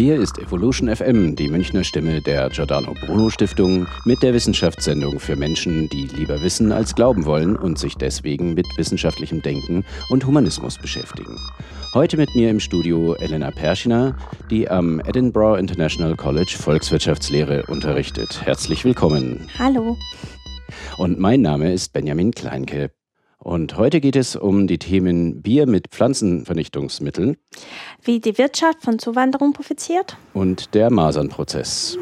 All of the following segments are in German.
Hier ist Evolution FM, die Münchner Stimme der Giordano Bruno Stiftung, mit der Wissenschaftssendung für Menschen, die lieber wissen als glauben wollen und sich deswegen mit wissenschaftlichem Denken und Humanismus beschäftigen. Heute mit mir im Studio Elena Perschiner, die am Edinburgh International College Volkswirtschaftslehre unterrichtet. Herzlich willkommen. Hallo. Und mein Name ist Benjamin Kleinke. Und heute geht es um die Themen Bier mit Pflanzenvernichtungsmitteln. Wie die Wirtschaft von Zuwanderung profitiert. Und der Masernprozess.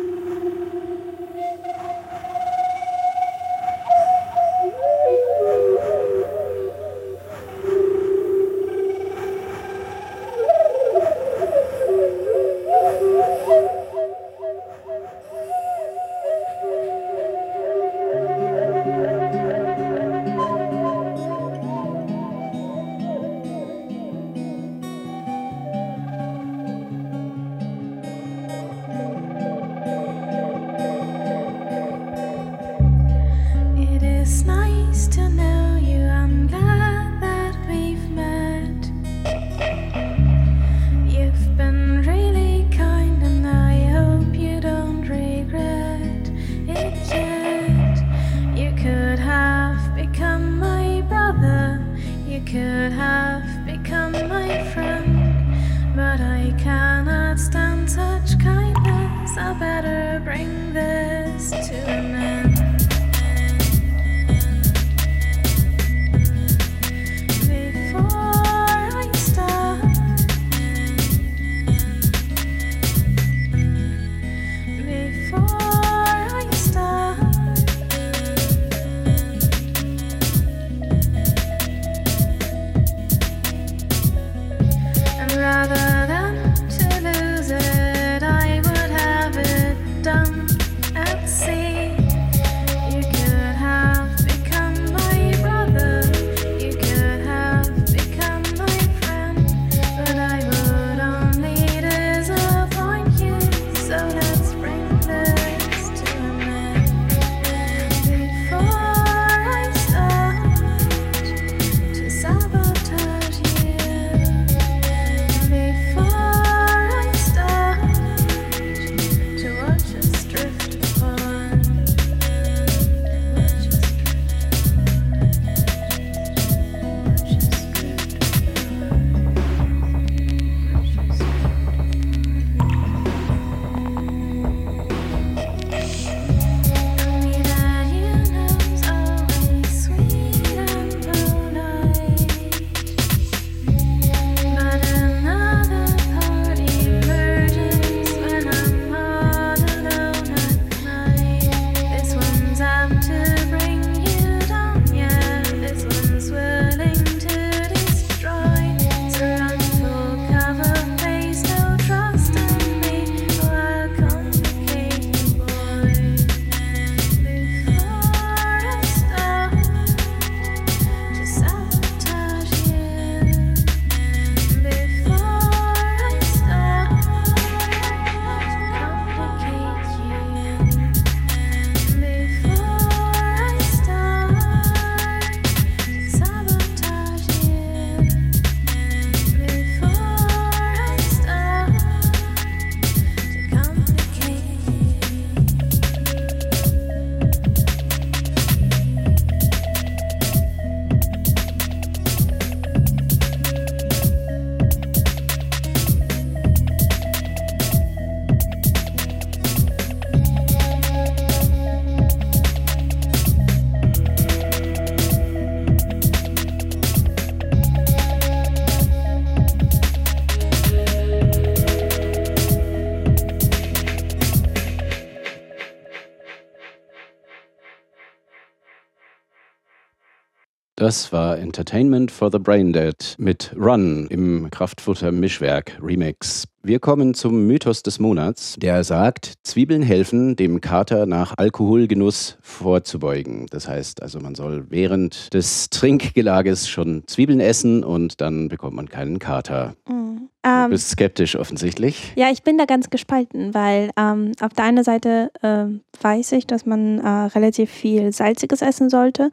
Das war Entertainment for the Braindead mit Run im Kraftfutter Mischwerk Remix. Wir kommen zum Mythos des Monats, der sagt, Zwiebeln helfen, dem Kater nach Alkoholgenuss vorzubeugen. Das heißt also, man soll während des Trinkgelages schon Zwiebeln essen und dann bekommt man keinen Kater. Mhm. Du ähm, bist skeptisch offensichtlich. Ja, ich bin da ganz gespalten, weil ähm, auf der einen Seite äh, weiß ich, dass man äh, relativ viel Salziges essen sollte.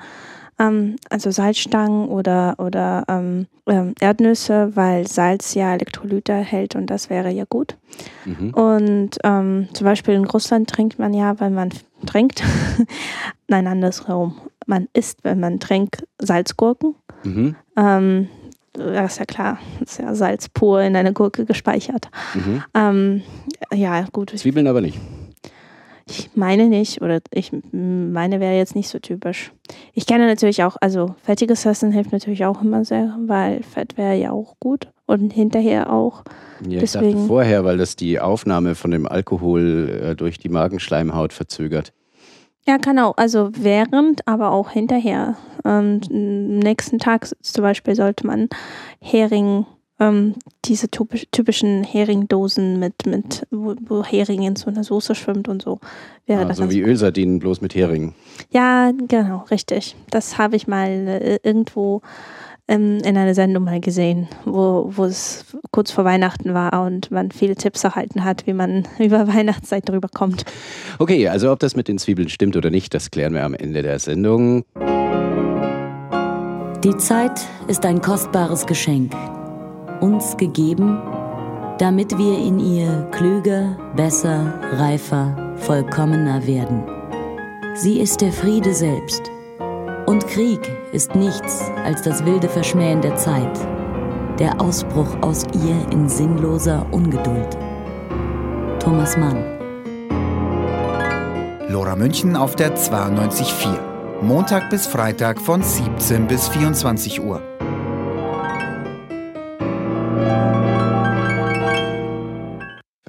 Ähm, also Salzstangen oder, oder ähm, ähm, Erdnüsse, weil Salz ja Elektrolyte hält und das wäre ja gut. Mhm. Und ähm, zum Beispiel in Russland trinkt man ja, wenn man trinkt, nein, andersherum, man isst, wenn man trinkt, Salzgurken. Mhm. Ähm, das ist ja klar, das ist ja Salz pur in einer Gurke gespeichert. Mhm. Ähm, ja, gut. Zwiebeln aber nicht. Meine nicht, oder ich meine wäre jetzt nicht so typisch. Ich kenne natürlich auch, also fettiges Essen hilft natürlich auch immer sehr, weil Fett wäre ja auch gut und hinterher auch. Ja, ich dachte vorher, weil das die Aufnahme von dem Alkohol äh, durch die Magenschleimhaut verzögert. Ja, genau. Also während, aber auch hinterher. Und am nächsten Tag zum Beispiel sollte man Hering ähm, diese typisch, typischen Heringdosen mit, mit wo, wo, Hering in so einer Soße schwimmt und so. Wäre ah, das so wie Ölsardinen, bloß mit Hering. Ja, genau, richtig. Das habe ich mal äh, irgendwo ähm, in einer Sendung mal gesehen, wo, wo es kurz vor Weihnachten war und man viele Tipps erhalten hat, wie man über Weihnachtszeit drüber kommt. Okay, also ob das mit den Zwiebeln stimmt oder nicht, das klären wir am Ende der Sendung. Die Zeit ist ein kostbares Geschenk uns gegeben, damit wir in ihr klüger, besser, reifer, vollkommener werden. Sie ist der Friede selbst. Und Krieg ist nichts als das wilde Verschmähen der Zeit, der Ausbruch aus ihr in sinnloser Ungeduld. Thomas Mann. Lora München auf der 92.4. Montag bis Freitag von 17 bis 24 Uhr.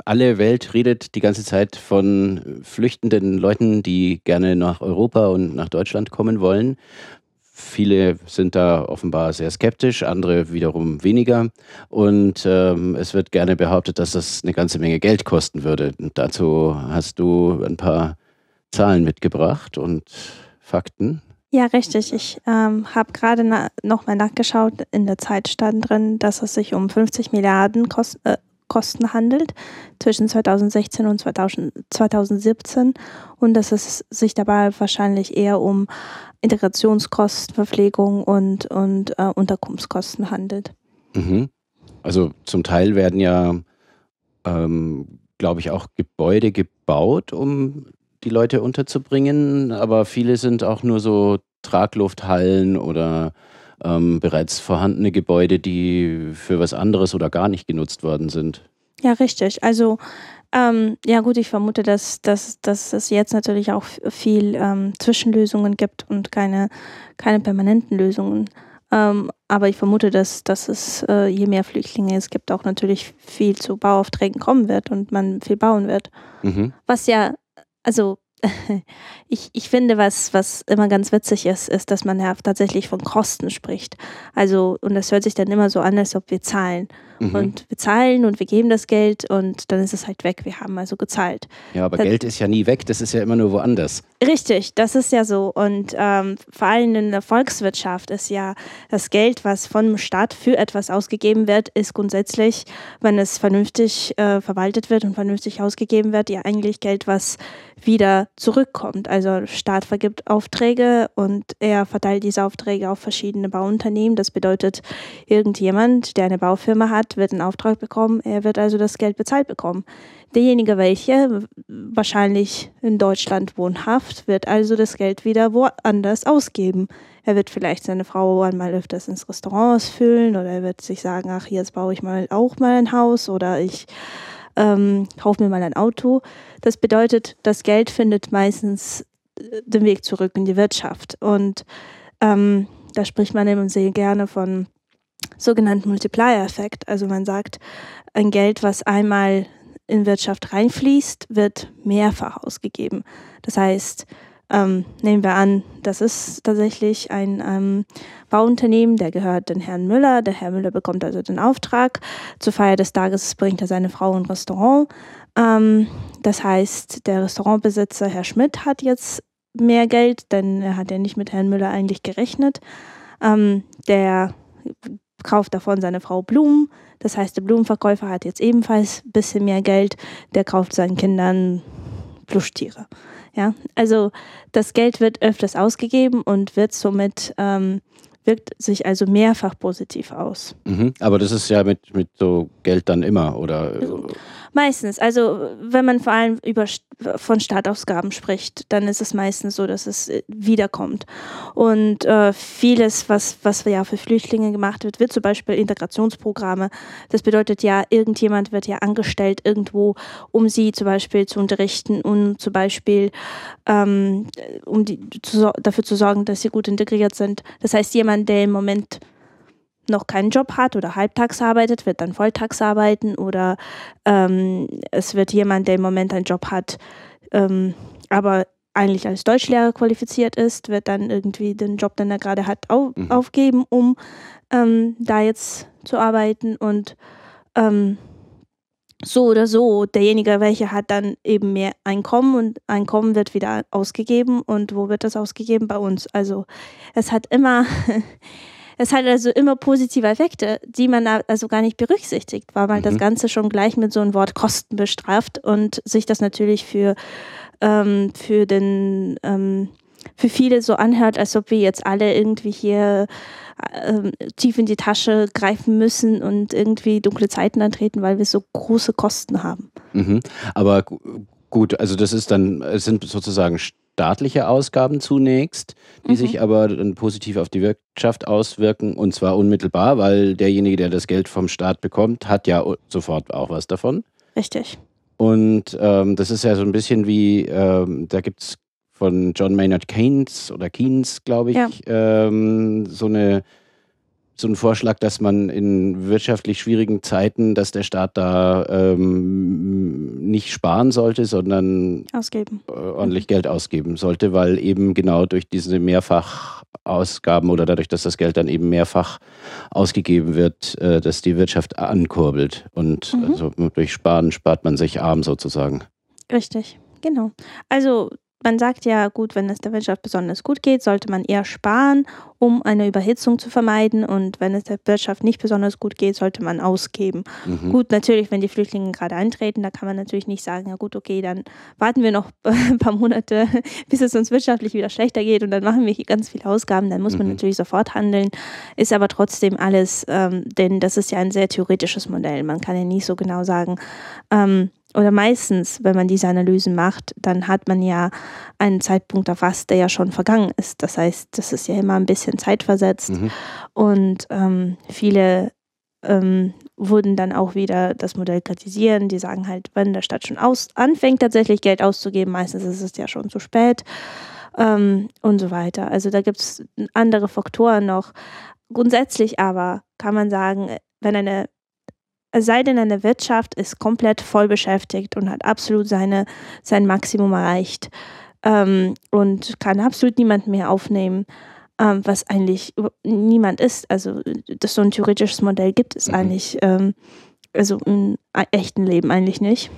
Alle Welt redet die ganze Zeit von flüchtenden Leuten, die gerne nach Europa und nach Deutschland kommen wollen. Viele sind da offenbar sehr skeptisch, andere wiederum weniger. Und ähm, es wird gerne behauptet, dass das eine ganze Menge Geld kosten würde. Und dazu hast du ein paar Zahlen mitgebracht und Fakten. Ja, richtig. Ich ähm, habe gerade na noch mal nachgeschaut. In der Zeit stand drin, dass es sich um 50 Milliarden kost äh, Kosten handelt zwischen 2016 und 2017 und dass es sich dabei wahrscheinlich eher um Integrationskosten, Verpflegung und, und äh, Unterkunftskosten handelt. Mhm. Also zum Teil werden ja, ähm, glaube ich, auch Gebäude gebaut, um die Leute unterzubringen, aber viele sind auch nur so Traglufthallen oder ähm, bereits vorhandene Gebäude, die für was anderes oder gar nicht genutzt worden sind. Ja, richtig. Also ähm, ja gut, ich vermute, dass, dass, dass es jetzt natürlich auch viel ähm, Zwischenlösungen gibt und keine, keine permanenten Lösungen. Ähm, aber ich vermute, dass, dass es, äh, je mehr Flüchtlinge es gibt, auch natürlich viel zu Bauaufträgen kommen wird und man viel bauen wird. Mhm. Was ja, also ich, ich finde, was, was immer ganz witzig ist, ist, dass man ja tatsächlich von Kosten spricht. Also, und das hört sich dann immer so an, als ob wir zahlen. Mhm. Und wir zahlen und wir geben das Geld und dann ist es halt weg. Wir haben also gezahlt. Ja, aber das, Geld ist ja nie weg, das ist ja immer nur woanders. Richtig, das ist ja so. Und ähm, vor allem in der Volkswirtschaft ist ja das Geld, was vom Staat für etwas ausgegeben wird, ist grundsätzlich, wenn es vernünftig äh, verwaltet wird und vernünftig ausgegeben wird, ja eigentlich Geld, was wieder zurückkommt. Also der Staat vergibt Aufträge und er verteilt diese Aufträge auf verschiedene Bauunternehmen. Das bedeutet, irgendjemand, der eine Baufirma hat, hat, wird einen Auftrag bekommen, er wird also das Geld bezahlt bekommen. Derjenige, welcher wahrscheinlich in Deutschland wohnhaft, wird also das Geld wieder woanders ausgeben. Er wird vielleicht seine Frau einmal öfters ins Restaurant ausfüllen oder er wird sich sagen, ach, jetzt baue ich mal auch mal ein Haus oder ich ähm, kaufe mir mal ein Auto. Das bedeutet, das Geld findet meistens äh, den Weg zurück in die Wirtschaft. Und ähm, da spricht man eben sehr gerne von sogenannten Multiplier-Effekt. Also man sagt, ein Geld, was einmal in Wirtschaft reinfließt, wird mehrfach ausgegeben. Das heißt, ähm, nehmen wir an, das ist tatsächlich ein ähm, Bauunternehmen, der gehört den Herrn Müller. Der Herr Müller bekommt also den Auftrag. Zur Feier des Tages bringt er seine Frau ein Restaurant. Ähm, das heißt, der Restaurantbesitzer, Herr Schmidt, hat jetzt mehr Geld, denn er hat ja nicht mit Herrn Müller eigentlich gerechnet. Ähm, der kauft davon seine Frau Blumen. Das heißt, der Blumenverkäufer hat jetzt ebenfalls ein bisschen mehr Geld. Der kauft seinen Kindern Plüschtiere. Ja, also das Geld wird öfters ausgegeben und wird somit ähm, wirkt sich also mehrfach positiv aus. Mhm. Aber das ist ja mit, mit so Geld dann immer, oder? Meistens. Also wenn man vor allem über, von Startausgaben spricht, dann ist es meistens so, dass es äh, wiederkommt. Und äh, vieles, was, was ja für Flüchtlinge gemacht wird, wird zum Beispiel Integrationsprogramme. Das bedeutet ja, irgendjemand wird ja angestellt irgendwo, um sie zum Beispiel zu unterrichten und zum Beispiel ähm, um die, zu, dafür zu sorgen, dass sie gut integriert sind. Das heißt, jemand, der im Moment noch keinen Job hat oder halbtags arbeitet, wird dann volltags arbeiten oder ähm, es wird jemand, der im Moment einen Job hat, ähm, aber eigentlich als Deutschlehrer qualifiziert ist, wird dann irgendwie den Job, den er gerade hat, au mhm. aufgeben, um ähm, da jetzt zu arbeiten und ähm, so oder so, derjenige, welcher hat dann eben mehr Einkommen und Einkommen wird wieder ausgegeben und wo wird das ausgegeben? Bei uns. Also es hat immer Es hat also immer positive Effekte, die man also gar nicht berücksichtigt, weil man mhm. das Ganze schon gleich mit so einem Wort Kosten bestraft und sich das natürlich für, ähm, für den ähm, für viele so anhört, als ob wir jetzt alle irgendwie hier ähm, tief in die Tasche greifen müssen und irgendwie dunkle Zeiten antreten, weil wir so große Kosten haben. Mhm. Aber gut, also das ist dann, es sind sozusagen staatliche Ausgaben zunächst, die mhm. sich aber dann positiv auf die Wirtschaft auswirken und zwar unmittelbar, weil derjenige, der das Geld vom Staat bekommt, hat ja sofort auch was davon. Richtig. Und ähm, das ist ja so ein bisschen wie, ähm, da gibt es von John Maynard Keynes oder Keynes, glaube ich, ja. ähm, so eine so ein Vorschlag, dass man in wirtschaftlich schwierigen Zeiten, dass der Staat da ähm, nicht sparen sollte, sondern ausgeben. Äh, ordentlich mhm. Geld ausgeben sollte, weil eben genau durch diese Mehrfachausgaben oder dadurch, dass das Geld dann eben mehrfach ausgegeben wird, äh, dass die Wirtschaft ankurbelt. Und mhm. also durch Sparen spart man sich arm sozusagen. Richtig, genau. Also man sagt ja, gut, wenn es der Wirtschaft besonders gut geht, sollte man eher sparen, um eine Überhitzung zu vermeiden. Und wenn es der Wirtschaft nicht besonders gut geht, sollte man ausgeben. Mhm. Gut, natürlich, wenn die Flüchtlinge gerade eintreten, da kann man natürlich nicht sagen, ja gut, okay, dann warten wir noch ein paar Monate, bis es uns wirtschaftlich wieder schlechter geht und dann machen wir hier ganz viele Ausgaben. Dann muss mhm. man natürlich sofort handeln. Ist aber trotzdem alles, ähm, denn das ist ja ein sehr theoretisches Modell. Man kann ja nicht so genau sagen, ähm, oder meistens, wenn man diese Analysen macht, dann hat man ja einen Zeitpunkt erfasst, der ja schon vergangen ist. Das heißt, das ist ja immer ein bisschen zeitversetzt. Mhm. Und ähm, viele ähm, wurden dann auch wieder das Modell kritisieren. Die sagen halt, wenn der Stadt schon aus anfängt, tatsächlich Geld auszugeben, meistens ist es ja schon zu spät ähm, und so weiter. Also da gibt es andere Faktoren noch. Grundsätzlich aber kann man sagen, wenn eine es sei denn, eine Wirtschaft ist komplett voll beschäftigt und hat absolut seine, sein Maximum erreicht ähm, und kann absolut niemand mehr aufnehmen, ähm, was eigentlich niemand ist. Also das so ein theoretisches Modell gibt es mhm. eigentlich, ähm, also im echten Leben eigentlich nicht.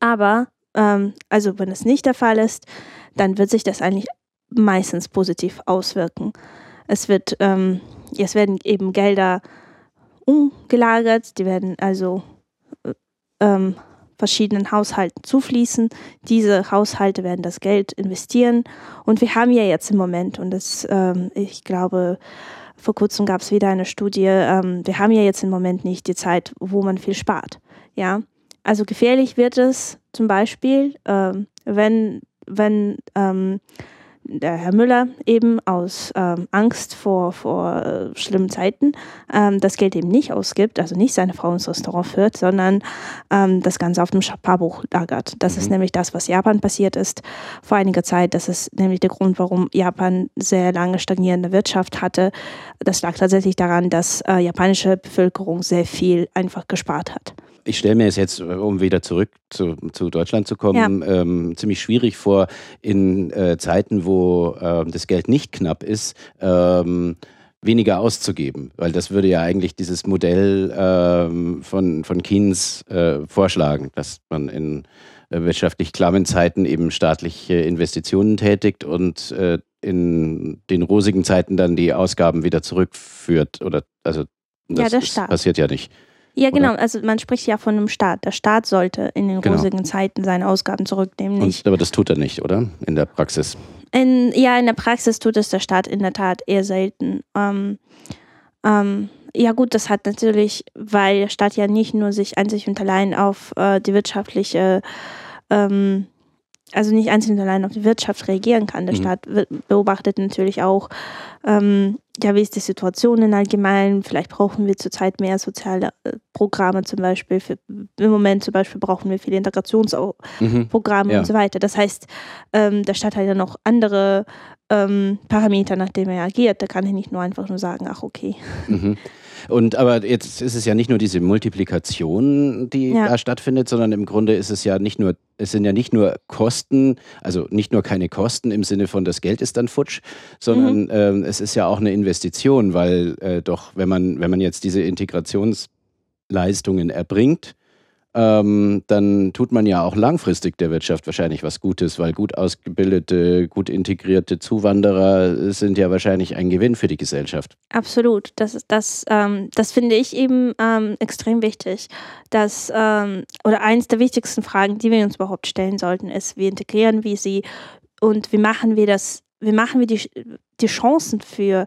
Aber ähm, also wenn es nicht der Fall ist, dann wird sich das eigentlich meistens positiv auswirken. Es wird, ähm, es werden eben Gelder umgelagert. Die werden also äh, ähm, verschiedenen Haushalten zufließen. Diese Haushalte werden das Geld investieren. Und wir haben ja jetzt im Moment, und das, ähm, ich glaube, vor kurzem gab es wieder eine Studie, ähm, wir haben ja jetzt im Moment nicht die Zeit, wo man viel spart. Ja, also gefährlich wird es zum Beispiel, ähm, wenn, wenn ähm, der Herr Müller eben aus ähm, Angst vor, vor äh, schlimmen Zeiten ähm, das Geld eben nicht ausgibt, also nicht seine Frau ins Restaurant führt, sondern ähm, das Ganze auf dem Sparbuch lagert. Das mhm. ist nämlich das, was Japan passiert ist vor einiger Zeit. Das ist nämlich der Grund, warum Japan sehr lange stagnierende Wirtschaft hatte. Das lag tatsächlich daran, dass äh, japanische Bevölkerung sehr viel einfach gespart hat ich stelle mir es jetzt, um wieder zurück zu, zu Deutschland zu kommen, ja. ähm, ziemlich schwierig vor, in äh, Zeiten, wo äh, das Geld nicht knapp ist, ähm, weniger auszugeben, weil das würde ja eigentlich dieses Modell ähm, von, von Keynes äh, vorschlagen, dass man in äh, wirtschaftlich klammen Zeiten eben staatliche Investitionen tätigt und äh, in den rosigen Zeiten dann die Ausgaben wieder zurückführt oder also das, ja, das passiert ja nicht. Ja, genau. Oder? Also man spricht ja von einem Staat. Der Staat sollte in den genau. rosigen Zeiten seine Ausgaben zurücknehmen. Nicht. Und, aber das tut er nicht, oder? In der Praxis. In, ja, in der Praxis tut es der Staat in der Tat eher selten. Ähm, ähm, ja gut, das hat natürlich, weil der Staat ja nicht nur sich einzig und allein auf äh, die wirtschaftliche ähm, also nicht einzeln allein auf die Wirtschaft reagieren kann. Der mhm. Staat beobachtet natürlich auch, ähm, ja, wie ist die Situation in allgemein? Vielleicht brauchen wir zurzeit mehr soziale äh, Programme zum Beispiel. Für, Im Moment zum Beispiel brauchen wir viele Integrationsprogramme mhm. ja. und so weiter. Das heißt, ähm, der Staat hat ja noch andere ähm, Parameter, nach denen er agiert. Da kann ich nicht nur einfach nur sagen, ach okay. Mhm. Und aber jetzt ist es ja nicht nur diese Multiplikation, die ja. da stattfindet, sondern im Grunde ist es ja nicht nur, es sind ja nicht nur Kosten, also nicht nur keine Kosten im Sinne von das Geld ist dann futsch, sondern mhm. ähm, es ist ja auch eine Investition, weil äh, doch, wenn man, wenn man jetzt diese Integrationsleistungen erbringt, ähm, dann tut man ja auch langfristig der Wirtschaft wahrscheinlich was Gutes, weil gut ausgebildete, gut integrierte Zuwanderer sind ja wahrscheinlich ein Gewinn für die Gesellschaft. Absolut. Das, das, ähm, das finde ich eben ähm, extrem wichtig. Dass, ähm, oder eins der wichtigsten Fragen, die wir uns überhaupt stellen sollten, ist, wie integrieren wir sie und wie machen wir das, wie machen wir die, die Chancen für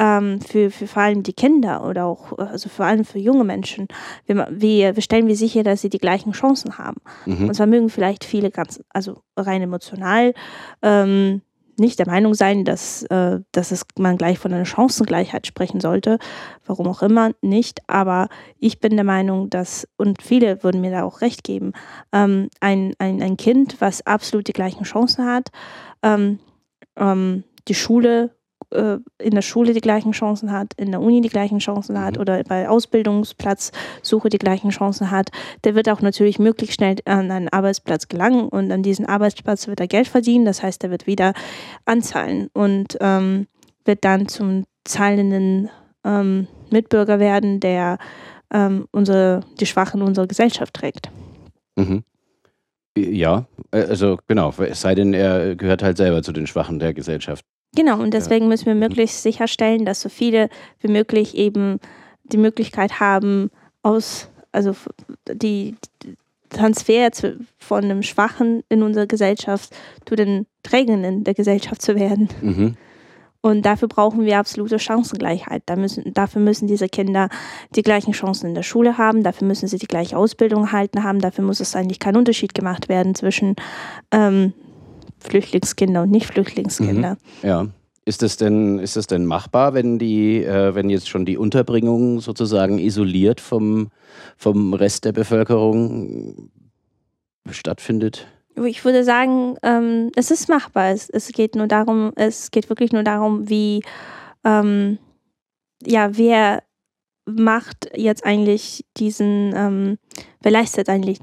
ähm, für, für vor allem die Kinder oder auch also vor allem für junge Menschen. Wir, wir, wir stellen wir sicher, dass sie die gleichen Chancen haben. Mhm. Und zwar mögen vielleicht viele ganz, also rein emotional, ähm, nicht der Meinung sein, dass, äh, dass es, man gleich von einer Chancengleichheit sprechen sollte. Warum auch immer nicht. Aber ich bin der Meinung, dass, und viele würden mir da auch recht geben, ähm, ein, ein, ein Kind, was absolut die gleichen Chancen hat, ähm, ähm, die Schule äh, in der Schule die gleichen Chancen hat, in der Uni die gleichen Chancen hat mhm. oder bei Ausbildungsplatzsuche die gleichen Chancen hat, der wird auch natürlich möglichst schnell an einen Arbeitsplatz gelangen und an diesen Arbeitsplatz wird er Geld verdienen. Das heißt, er wird wieder anzahlen und ähm, wird dann zum zahlenden ähm, Mitbürger werden, der ähm, unsere, die Schwachen unserer Gesellschaft trägt. Mhm. Ja, äh, also genau, es sei denn, er gehört halt selber zu den Schwachen der Gesellschaft. Genau, und deswegen müssen wir möglichst sicherstellen, dass so viele wie möglich eben die Möglichkeit haben, aus, also die Transfer von einem Schwachen in unserer Gesellschaft zu den Trägenden der Gesellschaft zu werden. Mhm. Und dafür brauchen wir absolute Chancengleichheit. Da müssen, dafür müssen diese Kinder die gleichen Chancen in der Schule haben, dafür müssen sie die gleiche Ausbildung erhalten haben, dafür muss es eigentlich kein Unterschied gemacht werden zwischen ähm, Flüchtlingskinder und Nicht-Flüchtlingskinder. Mhm. Ja. Ist es denn, ist es denn machbar, wenn die, äh, wenn jetzt schon die Unterbringung sozusagen isoliert vom, vom Rest der Bevölkerung stattfindet? Ich würde sagen, ähm, es ist machbar. Es, es geht nur darum, es geht wirklich nur darum, wie ähm, ja, wer macht jetzt eigentlich diesen, ähm, wer leistet eigentlich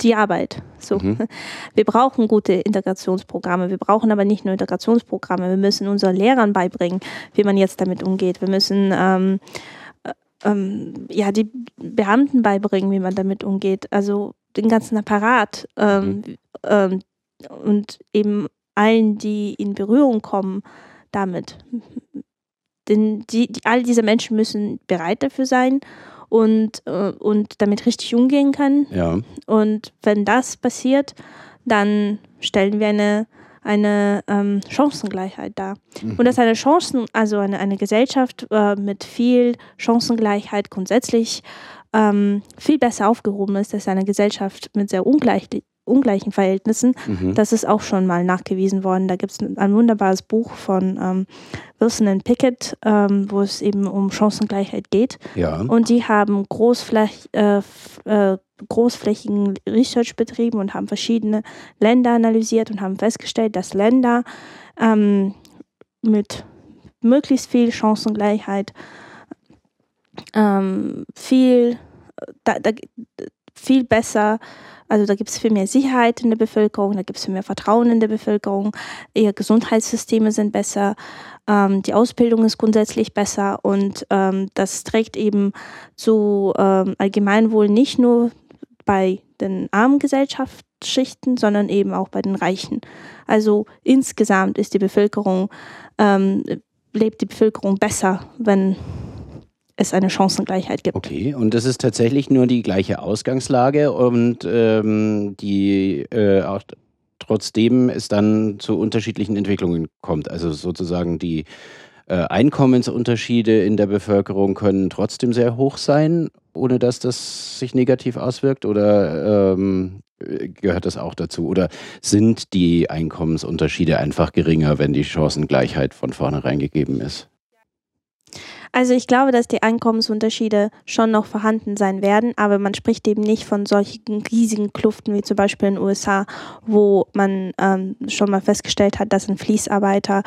die Arbeit. So. Mhm. Wir brauchen gute Integrationsprogramme. Wir brauchen aber nicht nur Integrationsprogramme. Wir müssen unseren Lehrern beibringen, wie man jetzt damit umgeht. Wir müssen ähm, äh, ähm, ja, die Beamten beibringen, wie man damit umgeht. Also den ganzen Apparat ähm, mhm. Ähm, und eben allen, die in Berührung kommen damit. Denn die, die, all diese Menschen müssen bereit dafür sein und, äh, und damit richtig umgehen kann. Ja. Und wenn das passiert, dann stellen wir eine, eine ähm, Chancengleichheit dar. Mhm. Und dass eine Chancen, also eine, eine Gesellschaft äh, mit viel Chancengleichheit grundsätzlich ähm, viel besser aufgehoben ist als eine Gesellschaft mit sehr ungleich, ungleichen Verhältnissen. Mhm. Das ist auch schon mal nachgewiesen worden. Da gibt es ein, wunderbares Buch von ähm, Wilson und Pickett, ähm, wo es eben um Chancengleichheit geht. Ja. Und die haben großfläch, äh, äh, großflächigen Research betrieben und haben verschiedene Länder analysiert und haben festgestellt, dass Länder ähm, mit möglichst viel Chancengleichheit ähm, viel, da, da, viel besser. Also da gibt es viel mehr Sicherheit in der Bevölkerung, da gibt es viel mehr Vertrauen in der Bevölkerung, ihre Gesundheitssysteme sind besser, ähm, die Ausbildung ist grundsätzlich besser und ähm, das trägt eben zu ähm, Allgemeinwohl nicht nur bei den armen Gesellschaftsschichten, sondern eben auch bei den Reichen. Also insgesamt ist die Bevölkerung, ähm, lebt die Bevölkerung besser, wenn es eine Chancengleichheit gibt. Okay, und das ist tatsächlich nur die gleiche Ausgangslage und ähm, die äh, auch trotzdem es dann zu unterschiedlichen Entwicklungen kommt. Also sozusagen die äh, Einkommensunterschiede in der Bevölkerung können trotzdem sehr hoch sein, ohne dass das sich negativ auswirkt? Oder ähm, gehört das auch dazu? Oder sind die Einkommensunterschiede einfach geringer, wenn die Chancengleichheit von vornherein gegeben ist? Also ich glaube, dass die Einkommensunterschiede schon noch vorhanden sein werden, aber man spricht eben nicht von solchen riesigen Kluften wie zum Beispiel in den USA, wo man ähm, schon mal festgestellt hat, dass ein Fließarbeiter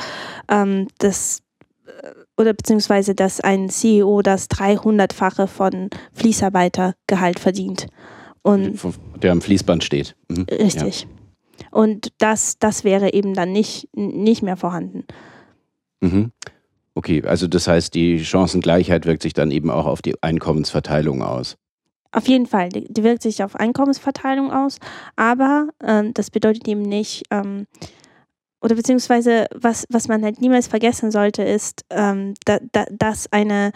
ähm, das äh, oder beziehungsweise dass ein CEO das 300-fache von Fließarbeitergehalt verdient. Und der am Fließband steht. Mhm. Richtig. Ja. Und das, das wäre eben dann nicht, nicht mehr vorhanden. Mhm. Okay, also das heißt, die Chancengleichheit wirkt sich dann eben auch auf die Einkommensverteilung aus. Auf jeden Fall, die, die wirkt sich auf Einkommensverteilung aus, aber ähm, das bedeutet eben nicht, ähm, oder beziehungsweise was, was man halt niemals vergessen sollte, ist, ähm, da, da, dass eine,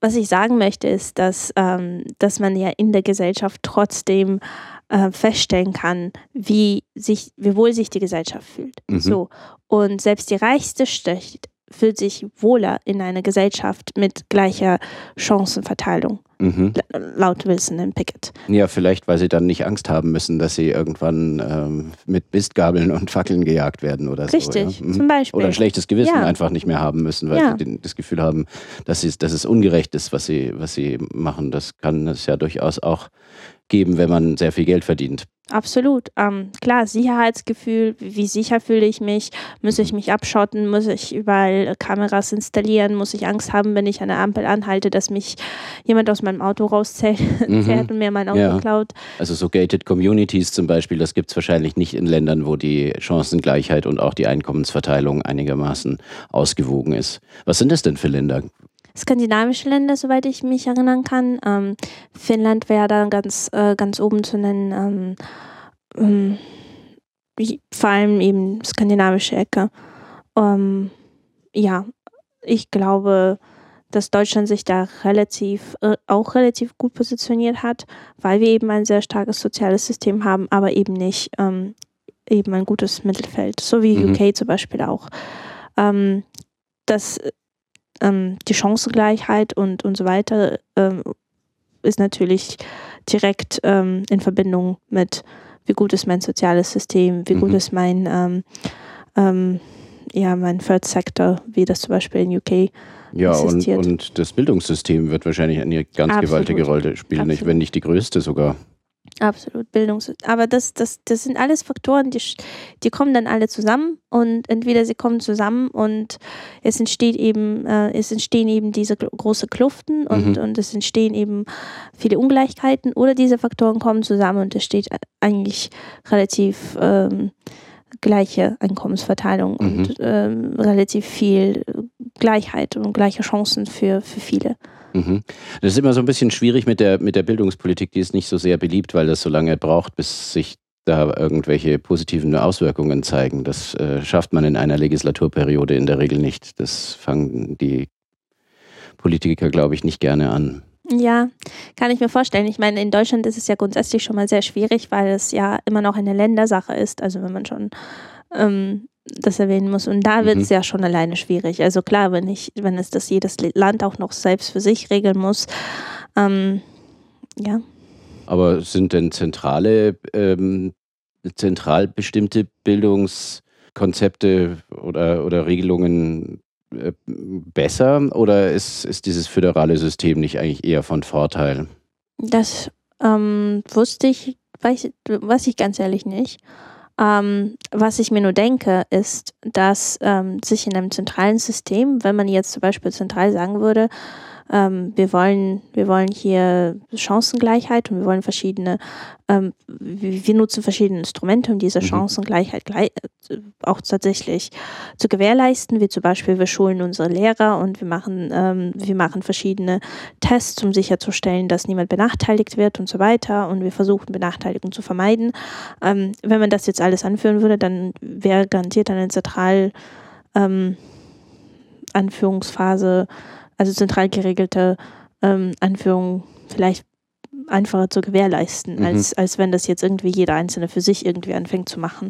was ich sagen möchte, ist, dass, ähm, dass man ja in der Gesellschaft trotzdem äh, feststellen kann, wie, sich, wie wohl sich die Gesellschaft fühlt. Mhm. So. Und selbst die reichste Stadt fühlt sich wohler in einer Gesellschaft mit gleicher Chancenverteilung. Mhm. Laut Wilson und Pickett. Ja, vielleicht, weil sie dann nicht Angst haben müssen, dass sie irgendwann ähm, mit Bistgabeln und Fackeln gejagt werden oder Richtig, so. Richtig, ja? mhm. zum Beispiel. Oder ein schlechtes Gewissen ja. einfach nicht mehr haben müssen, weil ja. sie das Gefühl haben, dass, sie, dass es ungerecht ist, was sie, was sie machen. Das kann es ja durchaus auch geben, wenn man sehr viel Geld verdient. Absolut. Ähm, klar, Sicherheitsgefühl, wie sicher fühle ich mich? Muss ich mich abschotten? Muss ich überall Kameras installieren? Muss ich Angst haben, wenn ich an der Ampel anhalte, dass mich jemand aus meinem Auto rauszählt mhm. und mir mein Auto ja. klaut? Also so gated Communities zum Beispiel, das gibt es wahrscheinlich nicht in Ländern, wo die Chancengleichheit und auch die Einkommensverteilung einigermaßen ausgewogen ist. Was sind das denn für Länder? Skandinavische Länder, soweit ich mich erinnern kann. Ähm, Finnland wäre da ganz, äh, ganz oben zu nennen. Ähm, ähm, vor allem eben skandinavische Ecke. Ähm, ja, ich glaube, dass Deutschland sich da relativ, äh, auch relativ gut positioniert hat, weil wir eben ein sehr starkes soziales System haben, aber eben nicht ähm, eben ein gutes Mittelfeld, so wie mhm. UK zum Beispiel auch. Ähm, das ähm, die Chancengleichheit und, und so weiter ähm, ist natürlich direkt ähm, in Verbindung mit, wie gut ist mein soziales System, wie mhm. gut ist mein, ähm, ähm, ja, mein Third Sector, wie das zum Beispiel in UK ja, und, und das Bildungssystem wird wahrscheinlich eine ganz Absolut. gewaltige Rolle spielen, nicht, wenn nicht die größte sogar. Absolut, Bildungs. Aber das, das, das sind alles Faktoren, die, die kommen dann alle zusammen und entweder sie kommen zusammen und es entsteht eben, äh, es entstehen eben diese große Kluften und, mhm. und es entstehen eben viele Ungleichheiten oder diese Faktoren kommen zusammen und es steht eigentlich relativ ähm, gleiche Einkommensverteilung mhm. und ähm, relativ viel Gleichheit und gleiche Chancen für, für viele. Mhm. Das ist immer so ein bisschen schwierig mit der, mit der Bildungspolitik, die ist nicht so sehr beliebt, weil das so lange braucht, bis sich da irgendwelche positiven Auswirkungen zeigen. Das äh, schafft man in einer Legislaturperiode in der Regel nicht. Das fangen die Politiker, glaube ich, nicht gerne an. Ja, kann ich mir vorstellen. Ich meine, in Deutschland ist es ja grundsätzlich schon mal sehr schwierig, weil es ja immer noch eine Ländersache ist. Also wenn man schon ähm, das erwähnen muss. Und da wird es mhm. ja schon alleine schwierig. Also klar, wenn ich, wenn es das jedes Land auch noch selbst für sich regeln muss, ähm, ja. Aber sind denn zentrale, ähm, zentral bestimmte Bildungskonzepte oder, oder Regelungen äh, besser oder ist, ist dieses föderale System nicht eigentlich eher von Vorteil? Das ähm, wusste ich, weiß, weiß ich ganz ehrlich nicht. Ähm, was ich mir nur denke, ist, dass ähm, sich in einem zentralen System, wenn man jetzt zum Beispiel zentral sagen würde, ähm, wir, wollen, wir wollen hier Chancengleichheit und wir wollen verschiedene, ähm, wir nutzen verschiedene Instrumente, um diese mhm. Chancengleichheit gleich, äh, auch tatsächlich zu gewährleisten, wie zum Beispiel wir schulen unsere Lehrer und wir machen, ähm, wir machen verschiedene Tests, um sicherzustellen, dass niemand benachteiligt wird und so weiter und wir versuchen Benachteiligung zu vermeiden. Ähm, wenn man das jetzt alles anführen würde, dann wäre garantiert eine zentral ähm, Anführungsphase also zentral geregelte ähm, Anführung vielleicht einfacher zu gewährleisten, Mhm. als, als wenn das jetzt irgendwie jeder Einzelne für sich irgendwie anfängt zu machen.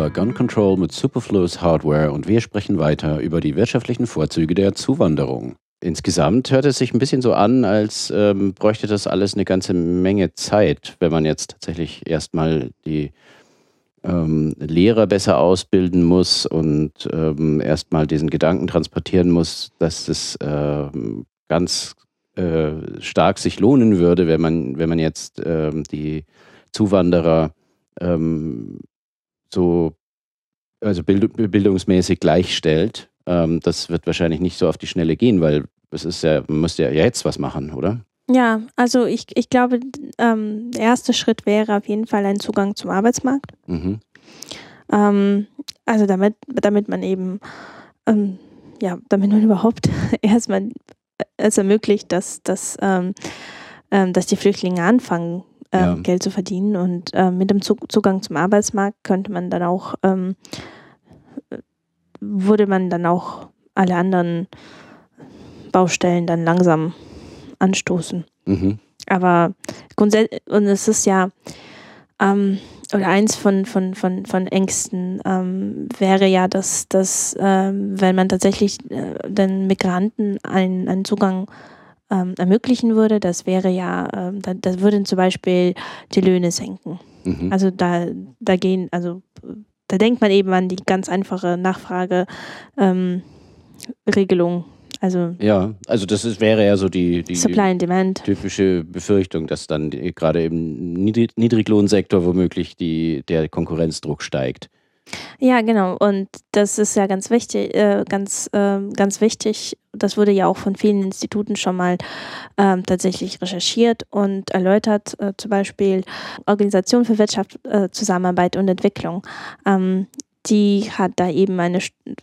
War Gun Control mit Superfluous Hardware und wir sprechen weiter über die wirtschaftlichen Vorzüge der Zuwanderung. Insgesamt hört es sich ein bisschen so an, als ähm, bräuchte das alles eine ganze Menge Zeit, wenn man jetzt tatsächlich erstmal die ähm, Lehrer besser ausbilden muss und ähm, erstmal diesen Gedanken transportieren muss, dass es ähm, ganz äh, stark sich lohnen würde, wenn man, wenn man jetzt ähm, die Zuwanderer ähm, so also bild, bildungsmäßig gleichstellt. Ähm, das wird wahrscheinlich nicht so auf die Schnelle gehen, weil es ist ja, man muss ja jetzt was machen, oder? Ja, also ich, ich glaube, ähm, der erste Schritt wäre auf jeden Fall ein Zugang zum Arbeitsmarkt. Mhm. Ähm, also damit, damit man eben, ähm, ja, damit man überhaupt erstmal es ermöglicht, dass, dass, ähm, ähm, dass die Flüchtlinge anfangen, Ja. Geld zu verdienen. Und ähm, mit dem Zu Zugang zum Arbeitsmarkt könnte man dann auch, ähm, würde man dann auch alle anderen Baustellen dann langsam anstoßen. Mhm. Aber grundsätzlich, und es ist ja, ähm, oder eins von, von, von, von Ängsten ähm, wäre ja, dass, dass ähm, wenn man tatsächlich äh, den Migranten einen, einen Zugang ähm, ermöglichen würde, das wäre ja, ähm, da, das würden zum Beispiel die Löhne senken. Mhm. Also da, da gehen, also da denkt man eben an die ganz einfache Nachfrage ähm, also Ja, also das ist, wäre ja so die, die Supply and Demand. typische Befürchtung, dass dann gerade im Niedrig Niedriglohnsektor womöglich die, der Konkurrenzdruck steigt. Ja, genau. Und das ist ja ganz wichtig, äh, ganz, ähm, ganz wichtig. Das wurde ja auch von vielen Instituten schon mal ähm, tatsächlich recherchiert und erläutert. Äh, zum Beispiel Organisation für Wirtschaft, äh, Zusammenarbeit und Entwicklung. Ähm, die hat da eben eine,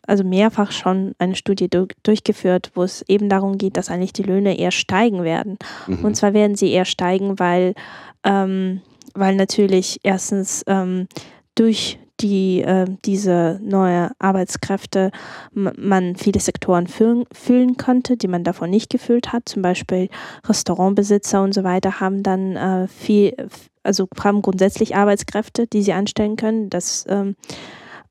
also mehrfach schon eine Studie du durchgeführt, wo es eben darum geht, dass eigentlich die Löhne eher steigen werden. Mhm. Und zwar werden sie eher steigen, weil, ähm, weil natürlich erstens ähm, durch die, äh, diese neue Arbeitskräfte man viele Sektoren füllen, füllen konnte, die man davon nicht gefüllt hat. Zum Beispiel Restaurantbesitzer und so weiter haben dann äh, viel, also haben grundsätzlich Arbeitskräfte, die sie anstellen können. Das ähm,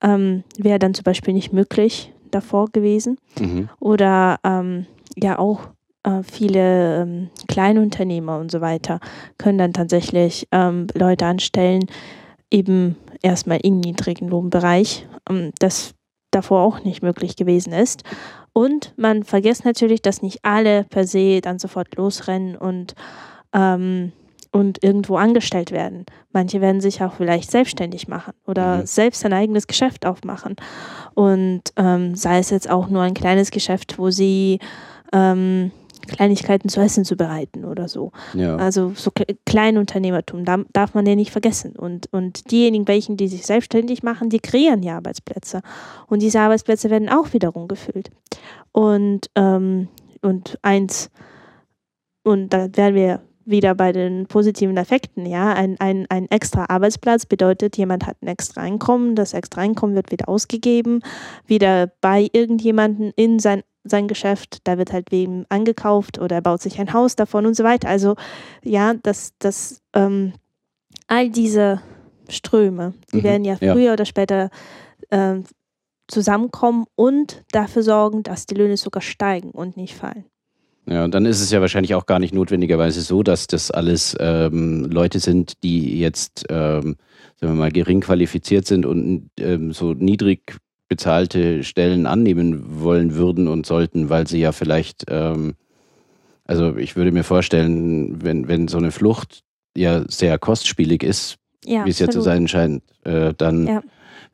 ähm, wäre dann zum Beispiel nicht möglich davor gewesen Mhm. oder ähm, ja auch äh, viele ähm, Kleinunternehmer und so weiter können dann tatsächlich ähm, Leute anstellen, eben erstmal im niedrigen Lohnbereich, ähm, das davor auch nicht möglich gewesen ist. Und man vergisst natürlich, dass nicht alle per se dann sofort losrennen und, ähm, und irgendwo angestellt werden. Manche werden sich auch vielleicht selbstständig machen oder Mhm. selbst ein eigenes Geschäft aufmachen. Und ähm, sei es jetzt auch nur ein kleines Geschäft, wo sie ähm, Kleinigkeiten zu essen zubereiten oder so. Ja. Also so Kle- Kleinunternehmertum, da darf man ja nicht vergessen. Und, und diejenigen, welchen, die sich selbstständig machen, die kreieren ja Arbeitsplätze. Und diese Arbeitsplätze werden auch wiederum gefüllt. Und, ähm, und eins, und da werden wir wieder bei den positiven Effekten, ja, ein, ein, ein extra Arbeitsplatz bedeutet, jemand hat ein extra Einkommen, das extra Einkommen wird wieder ausgegeben, wieder bei irgendjemanden in sein, sein Geschäft, da wird halt wem angekauft oder er baut sich ein Haus davon und so weiter. Also ja, das, das, ähm, all diese Ströme, die Mhm, werden ja ja. früher oder später ähm, zusammenkommen und dafür sorgen, dass die Löhne sogar steigen und nicht fallen. Ja, und dann ist es ja wahrscheinlich auch gar nicht notwendigerweise so, dass das alles ähm, Leute sind, die jetzt, ähm, sagen wir mal, gering qualifiziert sind und ähm, so niedrig bezahlte Stellen annehmen wollen würden und sollten, weil sie ja vielleicht, ähm, also ich würde mir vorstellen, wenn, wenn so eine Flucht ja sehr kostspielig ist, Ja, wie es ja zu sein scheint, äh, dann Ja.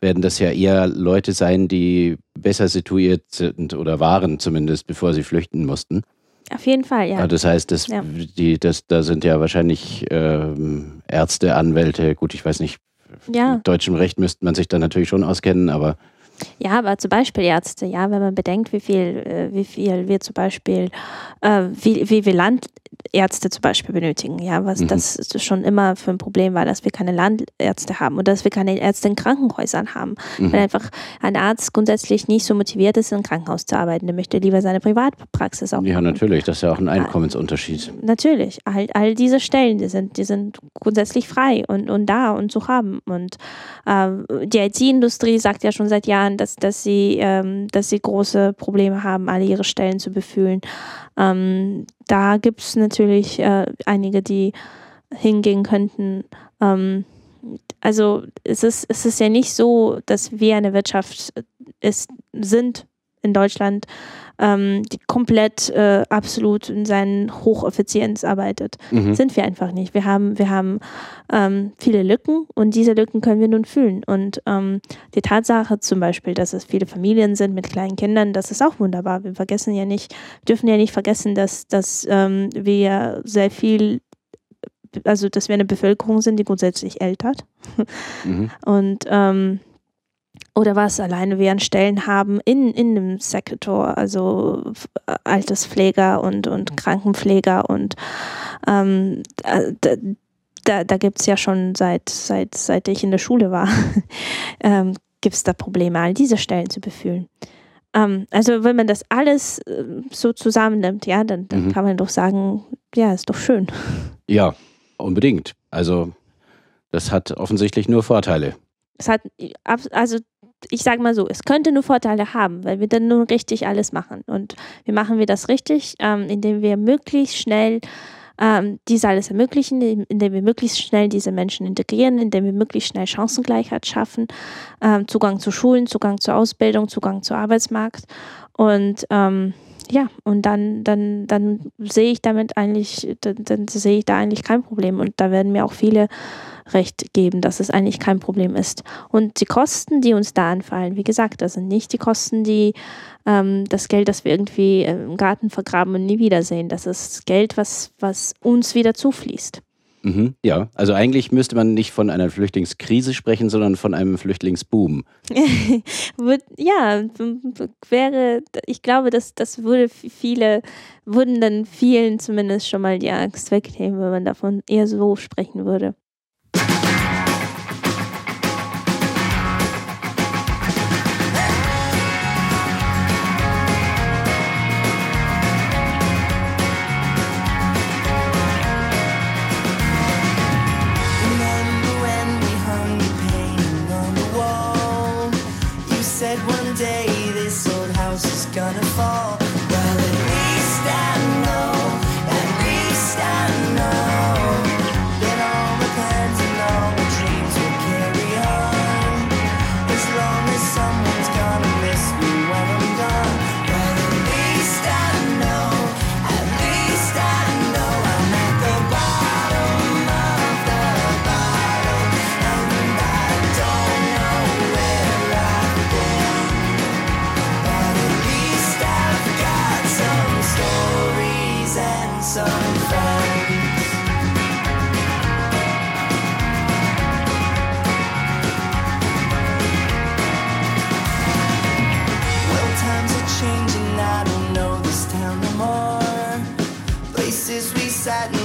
werden das ja eher Leute sein, die besser situiert sind oder waren zumindest, bevor sie flüchten mussten. Auf jeden Fall, ja. Ah, Das heißt, das, Ja. die, das, da sind ja wahrscheinlich ähm, Ärzte, Anwälte, gut, ich weiß nicht, Ja. mit deutschem Recht müsste man sich da natürlich schon auskennen, aber Ja, aber zum Beispiel Ärzte, ja, wenn man bedenkt, wie viel, äh, wie viel wir zum Beispiel, äh, wie, wie wir Landärzte zum Beispiel benötigen, ja, was Mhm. das schon immer für ein Problem war, dass wir keine Landärzte haben und dass wir keine Ärzte in Krankenhäusern haben. Mhm. Weil einfach ein Arzt grundsätzlich nicht so motiviert ist, in einem Krankenhaus zu arbeiten. Der möchte lieber seine Privatpraxis auch ja, machen. natürlich, das ist ja auch ein Einkommensunterschied. Natürlich, all, all diese Stellen, die sind, die sind grundsätzlich frei und, und da und zu haben. Und ähm, die IT-Industrie sagt ja schon seit Jahren, dass, dass, sie, ähm, dass sie große Probleme haben, alle ihre Stellen zu befüllen. Ähm, da gibt es natürlich äh, einige, die hingehen könnten. Ähm, also es ist, es ist ja nicht so, dass wir eine Wirtschaft ist, sind in Deutschland, ähm, die komplett äh, absolut in seinen Hocheffizienz arbeitet. Mhm. Sind wir einfach nicht. Wir haben, wir haben ähm, viele Lücken und diese Lücken können wir nun füllen. Und ähm, die Tatsache zum Beispiel, dass es viele Familien sind mit kleinen Kindern, das ist auch wunderbar. Wir vergessen ja nicht, dürfen ja nicht vergessen, dass, dass ähm, wir sehr viel, also dass wir eine Bevölkerung sind, die grundsätzlich ältert. Mhm. Und ähm, oder was alleine wir an Stellen haben in, in dem Sektor, also äh, Alterspfleger und, und Krankenpfleger und ähm, da, da- da, gibt es ja schon seit, seit, seit ich in der Schule war, ähm, gibt es da Probleme, all diese Stellen zu befüllen. Ähm, also wenn man das alles ähm, so zusammennimmt, ja, dann, dann Mhm. kann man doch sagen, ja, ist doch schön. Ja, unbedingt. Also das hat offensichtlich nur Vorteile. Es hat, also ich sage mal so, es könnte nur Vorteile haben, weil wir dann nur richtig alles machen. Und wie machen wir das richtig? Ähm, indem wir möglichst schnell ähm, dies alles ermöglichen, indem- indem wir möglichst schnell diese Menschen integrieren, indem wir möglichst schnell Chancengleichheit schaffen, ähm, Zugang zu Schulen, Zugang zur Ausbildung, Zugang zum Arbeitsmarkt. Und ähm, ja, und dann, dann, dann sehe ich damit eigentlich, dann, dann sehe ich da eigentlich kein Problem. Und da werden mir auch viele recht geben, dass es eigentlich kein Problem ist. Und die Kosten, die uns da anfallen, wie gesagt, das sind nicht die Kosten, die ähm, das Geld, das wir irgendwie im Garten vergraben und nie wiedersehen. Das ist Geld, was, was uns wieder zufließt. Mhm, ja, also eigentlich müsste man nicht von einer Flüchtlingskrise sprechen, sondern von einem Flüchtlingsboom. Ja, wäre, ich glaube, dass das würde viele, würden dann vielen zumindest schon mal die Angst wegnehmen, wenn man davon eher so sprechen würde. sadness.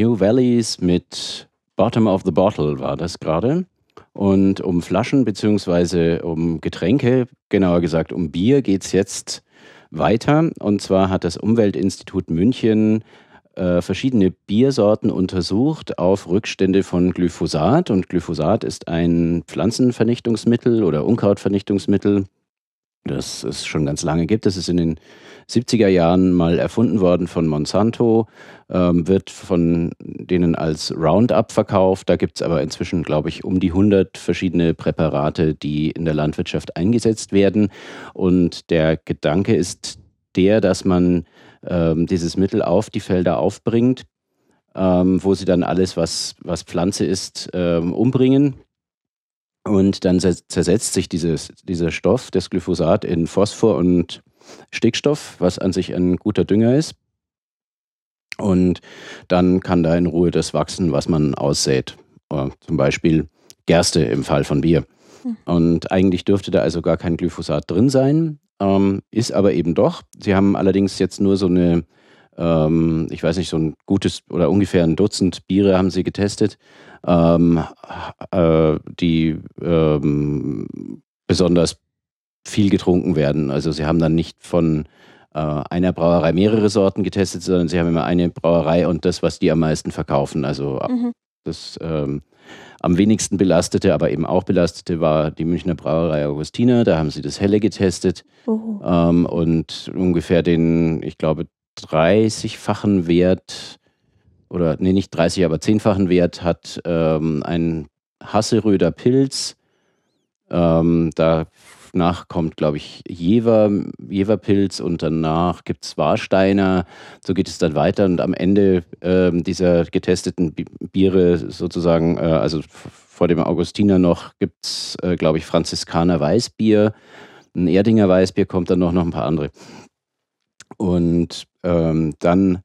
New Valleys mit Bottom of the Bottle war das gerade. Und um Flaschen beziehungsweise um Getränke, genauer gesagt um Bier, geht es jetzt weiter. Und zwar hat das Umweltinstitut München äh, verschiedene Biersorten untersucht auf Rückstände von Glyphosat. Und Glyphosat ist ein Pflanzenvernichtungsmittel oder Unkrautvernichtungsmittel, das es schon ganz lange gibt. Das ist in den 70er Jahren mal erfunden worden von Monsanto, ähm, wird von denen als Roundup verkauft. Da gibt es aber inzwischen, glaube ich, um die 100 verschiedene Präparate, die in der Landwirtschaft eingesetzt werden. Und der Gedanke ist der, dass man ähm, dieses Mittel auf die Felder aufbringt, ähm, wo sie dann alles, was, was Pflanze ist, ähm, umbringen. Und dann zer- zersetzt sich dieses, dieser Stoff, das Glyphosat, in Phosphor und Stickstoff, was an sich ein guter Dünger ist. Und dann kann da in Ruhe das wachsen, was man aussät. Äh, zum Beispiel Gerste im Fall von Bier. Und eigentlich dürfte da also gar kein Glyphosat drin sein, ähm, ist aber eben doch. Sie haben allerdings jetzt nur so eine, ähm, ich weiß nicht, so ein gutes oder ungefähr ein Dutzend Biere haben sie getestet, ähm, äh, die ähm, besonders viel getrunken werden. Also sie haben dann nicht von äh, einer Brauerei mehrere Sorten getestet, sondern sie haben immer eine Brauerei und das, was die am meisten verkaufen. Also Mhm. das ähm, am wenigsten belastete, aber eben auch belastete war die Münchner Brauerei Augustiner. Da haben sie das Helle getestet Oh. ähm, und ungefähr den, ich glaube, 30-fachen Wert oder nee, nicht 30, aber 10-fachen Wert hat ähm, ein Hasseröder Pilz. Ähm, danach kommt, glaube ich, Jever, Jeverpilz und danach gibt es Warsteiner. So geht es dann weiter und am Ende ähm, dieser getesteten Bi- Biere sozusagen, äh, also vor dem Augustiner noch, gibt es, äh, glaube ich, Franziskaner Weißbier. Ein Erdinger Weißbier kommt dann noch, noch ein paar andere. Und ähm, dann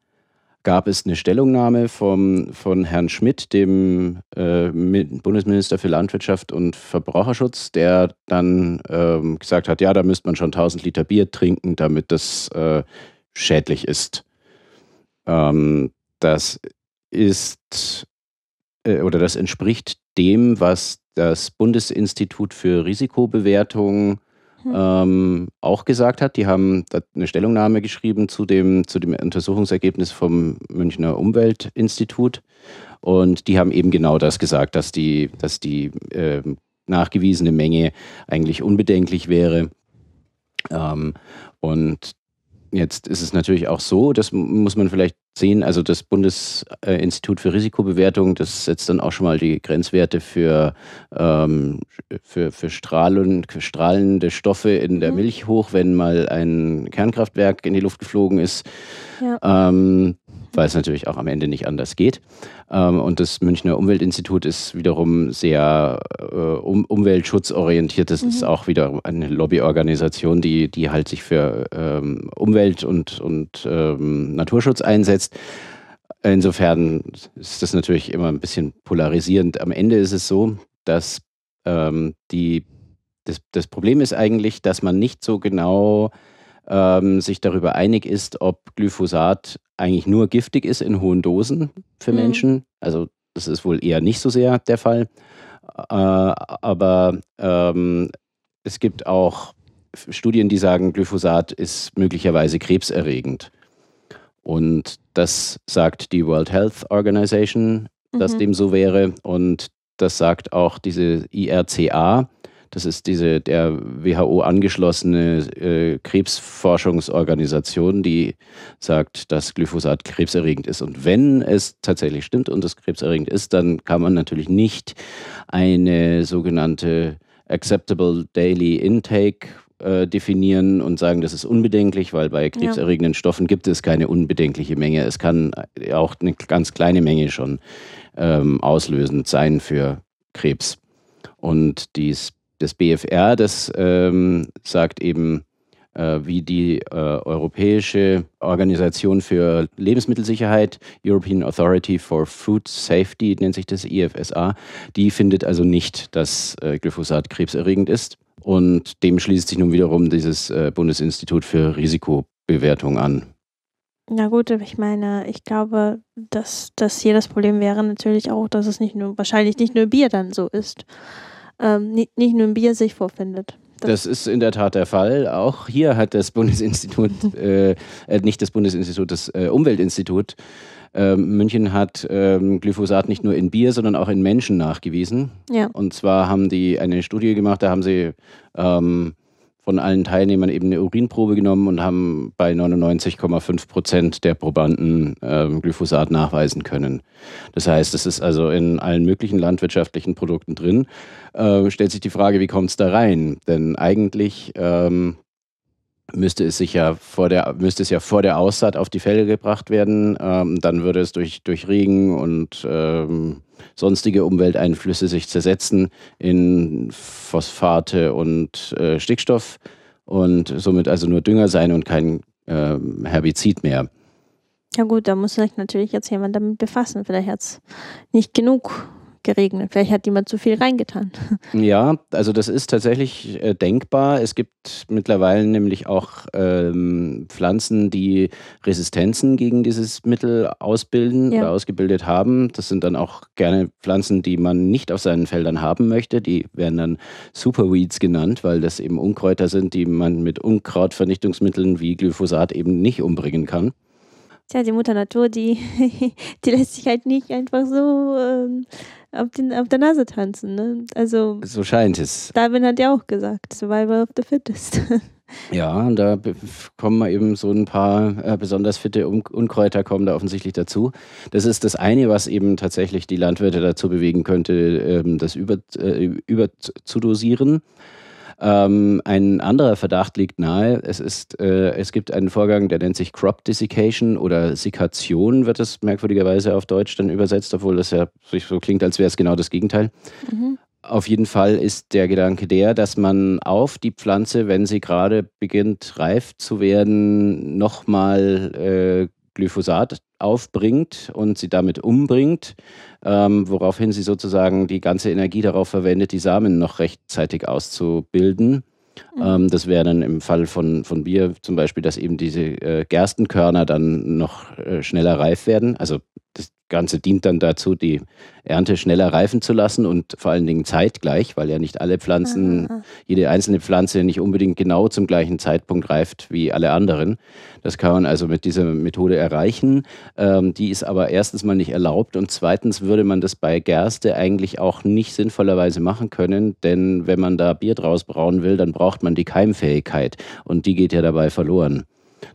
gab es eine Stellungnahme vom, von Herrn Schmidt, dem äh, Mi- Bundesminister für Landwirtschaft und Verbraucherschutz, der dann ähm, gesagt hat, ja, da müsste man schon 1000 Liter Bier trinken, damit das äh, schädlich ist. Ähm, das ist äh, oder das entspricht dem, was das Bundesinstitut für Risikobewertung ähm, auch gesagt hat. Die haben eine Stellungnahme geschrieben zu dem, zu dem Untersuchungsergebnis vom Münchner Umweltinstitut. Und die haben eben genau das gesagt, dass die, dass die ähm, nachgewiesene Menge eigentlich unbedenklich wäre. Ähm, und jetzt ist es natürlich auch so, das muss man vielleicht sehen, also das Bundesinstitut für Risikobewertung, das setzt dann auch schon mal die Grenzwerte für, ähm, für, für Strahlen, strahlende Stoffe in der Mhm. Milch hoch, wenn mal ein Kernkraftwerk in die Luft geflogen ist. Ja. Ähm, weil es natürlich auch am Ende nicht anders geht. Ähm, und das Münchner Umweltinstitut ist wiederum sehr äh, um, umweltschutzorientiert. Das ist auch wieder eine Lobbyorganisation, die, die halt sich für ähm, Umwelt und, und ähm, Naturschutz einsetzt. Insofern ist das natürlich immer ein bisschen polarisierend. Am Ende ist es so, dass ähm, die, das, das Problem ist eigentlich, dass man nicht so genau ähm, sich darüber einig ist, ob Glyphosat eigentlich nur giftig ist in hohen Dosen für Mhm. Menschen. Also das ist wohl eher nicht so sehr der Fall. Äh, aber ähm, es gibt auch Studien, die sagen, Glyphosat ist möglicherweise krebserregend. Und das sagt die World Health Organization, dass Mhm. dem so wäre. Und das sagt auch diese IRCA. Das ist diese der WHO angeschlossene äh, Krebsforschungsorganisation, die sagt, dass Glyphosat krebserregend ist. Und wenn es tatsächlich stimmt und es krebserregend ist, dann kann man natürlich nicht eine sogenannte Acceptable Daily Intake äh, definieren und sagen, das ist unbedenklich, weil bei krebserregenden Stoffen gibt es keine unbedenkliche Menge. Es kann auch eine ganz kleine Menge schon ähm, auslösend sein für Krebs. Und dies, das BFR, das ähm, sagt eben, äh, wie die äh, Europäische Organisation für Lebensmittelsicherheit, European Authority for Food Safety, nennt sich das IFSA, die findet also nicht, dass äh, Glyphosat krebserregend ist. Und dem schließt sich nun wiederum dieses äh, Bundesinstitut für Risikobewertung an. Na gut, ich meine, ich glaube, dass das hier das Problem wäre natürlich auch, dass es nicht nur, wahrscheinlich nicht nur Bier dann so ist. Ähm, nicht, nicht nur ein Bier sich vorfindet. Das ist in der Tat der Fall. Auch hier hat das Bundesinstitut, äh, äh, nicht das Bundesinstitut, das äh, Umweltinstitut ähm, München hat ähm, Glyphosat nicht nur in Bier, sondern auch in Menschen nachgewiesen. Ja. Und zwar haben die eine Studie gemacht, da haben sie ähm, von allen Teilnehmern eben eine Urinprobe genommen und haben bei 99,5 Prozent der Probanden ähm, Glyphosat nachweisen können. Das heißt, es ist also in allen möglichen landwirtschaftlichen Produkten drin. Äh, stellt sich die Frage, wie kommt es da rein? Denn eigentlich ähm, müsste es sich ja vor der müsste es ja vor der Aussaat auf die Felder gebracht werden. Ähm, dann würde es durch, durch Regen und ähm, sonstige Umwelteinflüsse sich zersetzen in Phosphate und äh, Stickstoff und somit also nur Dünger sein und kein ähm, Herbizid mehr. Ja gut, da muss sich natürlich jetzt jemand damit befassen. Vielleicht hat es nicht genug geregnet. Vielleicht hat jemand zu viel reingetan. Ja, also das ist tatsächlich äh, denkbar. Es gibt mittlerweile nämlich auch ähm, Pflanzen, die Resistenzen gegen dieses Mittel ausbilden Ja. oder ausgebildet haben. Das sind dann auch gerne Pflanzen, die man nicht auf seinen Feldern haben möchte. Die werden dann Superweeds genannt, weil das eben Unkräuter sind, die man mit Unkrautvernichtungsmitteln wie Glyphosat eben nicht umbringen kann. Tja, die Mutter Natur, die, die lässt sich halt nicht einfach so ähm, auf, den, auf der Nase tanzen. Ne? Also So scheint es. Darwin hat ja auch gesagt, Survival of the Fittest. Ja, und da kommen mal eben so ein paar äh, besonders fitte Un Unkräuter kommen da offensichtlich dazu. Das ist das eine, was eben tatsächlich die Landwirte dazu bewegen könnte, ähm, das über, äh, über zu dosieren. Ähm, ein anderer Verdacht liegt nahe. Es, ist, äh, es gibt einen Vorgang, der nennt sich Crop Desiccation oder Sikation, wird es merkwürdigerweise auf Deutsch dann übersetzt, obwohl das ja so klingt, als wäre es genau das Gegenteil. Auf jeden Fall ist der Gedanke der, dass man auf die Pflanze, wenn sie gerade beginnt reif zu werden, nochmal äh, Glyphosat aufbringt und sie damit umbringt, ähm, woraufhin sie sozusagen die ganze Energie darauf verwendet, die Samen noch rechtzeitig auszubilden. Ähm, das wäre dann im Fall von, von Bier zum Beispiel, dass eben diese äh, Gerstenkörner dann noch äh, schneller reif werden. Also das Ganze dient dann dazu, die Ernte schneller reifen zu lassen und vor allen Dingen zeitgleich, weil ja nicht alle Pflanzen, Aha. jede einzelne Pflanze nicht unbedingt genau zum gleichen Zeitpunkt reift wie alle anderen. Das kann man also mit dieser Methode erreichen. Ähm, die ist aber erstens mal nicht erlaubt und zweitens würde man das bei Gerste eigentlich auch nicht sinnvollerweise machen können, denn wenn man da Bier draus brauen will, dann braucht man die Keimfähigkeit und die geht ja dabei verloren.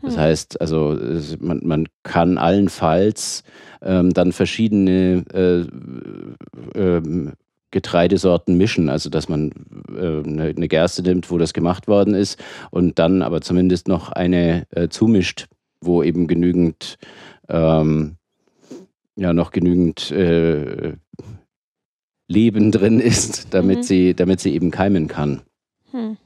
Das heißt, also man, man kann allenfalls ähm, dann verschiedene äh, ähm, Getreidesorten mischen, also dass man äh, eine, eine Gerste nimmt, wo das gemacht worden ist und dann aber zumindest noch eine äh, zumischt, wo eben genügend ähm, ja noch genügend äh, Leben drin ist, damit Mhm. sie damit sie eben keimen kann. Hm.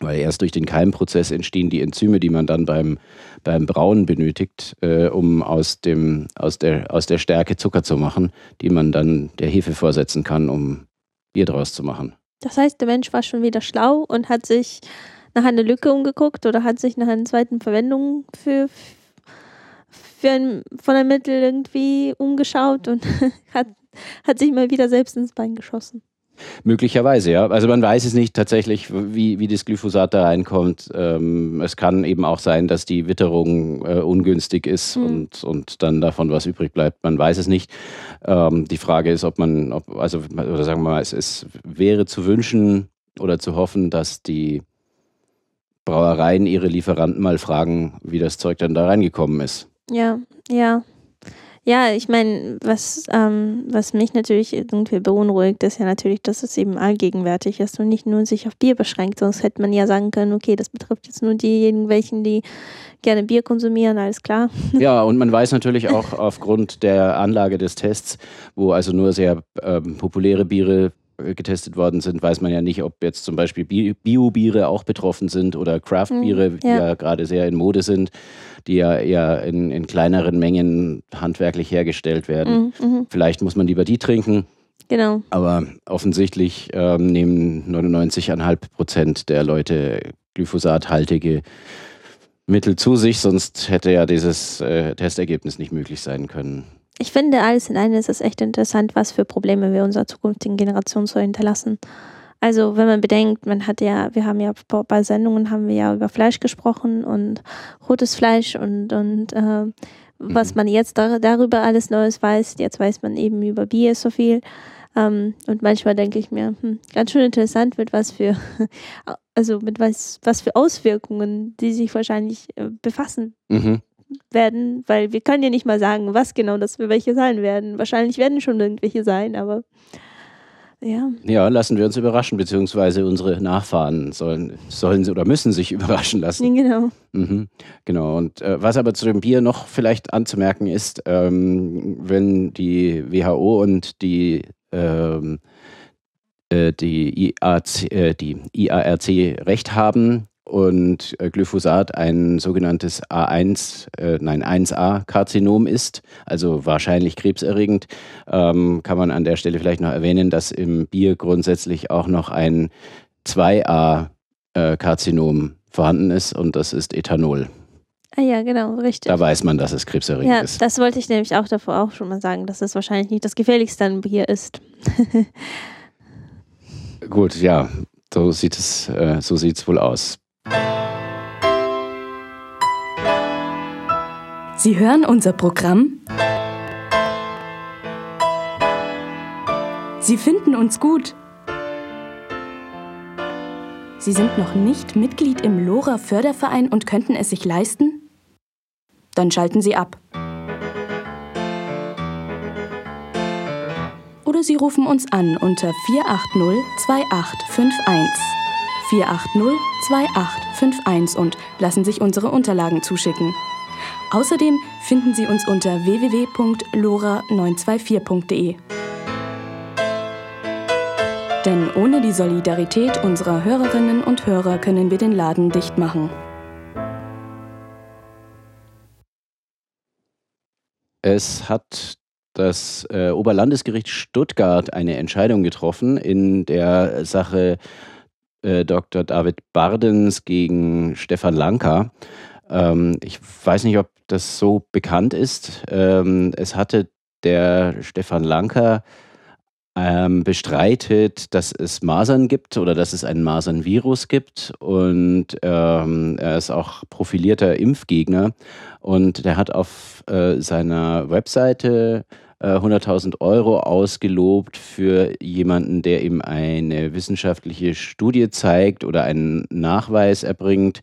Weil erst durch den Keimprozess entstehen die Enzyme, die man dann beim, beim Brauen benötigt, äh, um aus, dem, aus, der, aus der Stärke Zucker zu machen, die man dann der Hefe vorsetzen kann, um Bier draus zu machen. Das heißt, der Mensch war schon wieder schlau und hat sich nach einer Lücke umgeguckt oder hat sich nach einer zweiten Verwendung für, für ein, von einem Mittel irgendwie umgeschaut und hat, hat sich mal wieder selbst ins Bein geschossen. Möglicherweise, ja. Also man weiß es nicht tatsächlich, wie, wie das Glyphosat da reinkommt. Ähm, es kann eben auch sein, dass die Witterung äh, ungünstig ist Hm. und, und dann davon was übrig bleibt. Man weiß es nicht. Ähm, die Frage ist, ob man, ob, also, oder sagen wir mal, es, es wäre zu wünschen oder zu hoffen, dass die Brauereien ihre Lieferanten mal fragen, wie das Zeug dann da reingekommen ist. Ja, ja. Ja, ich meine, was, ähm, was mich natürlich irgendwie beunruhigt, ist ja natürlich, dass es eben allgegenwärtig ist und nicht nur sich auf Bier beschränkt. Sonst hätte man ja sagen können, okay, das betrifft jetzt nur diejenigen, welchen, die gerne Bier konsumieren, alles klar. Ja, und man weiß natürlich auch aufgrund der Anlage des Tests, wo also nur sehr ähm, populäre Biere getestet worden sind, weiß man ja nicht, ob jetzt zum Beispiel Bi- Bio-Biere auch betroffen sind oder Craft-Biere, die ja. ja gerade sehr in Mode sind, die ja eher in, in kleineren Mengen handwerklich hergestellt werden. Mhm, mhm, Vielleicht muss man lieber die trinken, genau. aber offensichtlich ähm, nehmen 99,5 Prozent der Leute glyphosathaltige Mittel zu sich, sonst hätte ja dieses äh, Testergebnis nicht möglich sein können. Ich finde, alles in allem ist es echt interessant, was für Probleme wir unserer zukünftigen Generation so hinterlassen. Also wenn man bedenkt, man hat ja, wir haben ja bei- Sendungen haben wir ja über Fleisch gesprochen und rotes Fleisch und, und äh, was man jetzt dar darüber alles Neues weiß. Jetzt weiß man eben über Bier so viel. Ähm, und manchmal denke ich mir, hm, ganz schön interessant, mit was für, also mit was, was für Auswirkungen die sich wahrscheinlich äh, befassen Mhm. Werden, weil wir können ja nicht mal sagen, was genau das für welche sein werden. Wahrscheinlich werden schon irgendwelche sein, aber ja. Ja, lassen wir uns überraschen, beziehungsweise unsere Nachfahren sollen, sollen sie oder müssen sich überraschen lassen. Genau. Mhm, genau. Und äh, was aber zu dem Bier noch vielleicht anzumerken ist, ähm, wenn die WHO und die, ähm, äh, die, IAC, äh, die IARC recht haben und äh, Glyphosat ein sogenanntes A1, äh, nein 1A-Karzinom ist, also wahrscheinlich krebserregend, ähm, kann man an der Stelle vielleicht noch erwähnen, dass im Bier grundsätzlich auch noch ein 2A-Karzinom vorhanden ist und das ist Ethanol. Ah ja, genau, richtig. Da weiß man, dass es krebserregend ja, ist. das wollte ich nämlich auch davor auch schon mal sagen, dass es wahrscheinlich nicht das gefährlichste an Bier ist. Gut, ja, so sieht es, äh, so sieht's wohl aus. Sie hören unser Programm? Sie finden uns gut. Sie sind noch nicht Mitglied im Lora Förderverein und könnten es sich leisten? Dann schalten Sie ab. Oder Sie rufen uns an unter 480 2851. 480 2851 und lassen sich unsere Unterlagen zuschicken. Außerdem finden Sie uns unter www.lora924.de. Denn ohne die Solidarität unserer Hörerinnen und Hörer können wir den Laden dicht machen. Es hat das äh, Oberlandesgericht Stuttgart eine Entscheidung getroffen in der Sache äh, Dr. David Bardens gegen Stefan Lanka. Ähm, ich weiß nicht, ob das so bekannt ist. Ähm, es hatte der Stefan Lanka ähm, bestreitet, dass es Masern gibt oder dass es ein Masernvirus gibt und ähm, er ist auch profilierter Impfgegner und der hat auf äh, seiner Webseite äh, 100.000 Euro ausgelobt für jemanden, der ihm eine wissenschaftliche Studie zeigt oder einen Nachweis erbringt,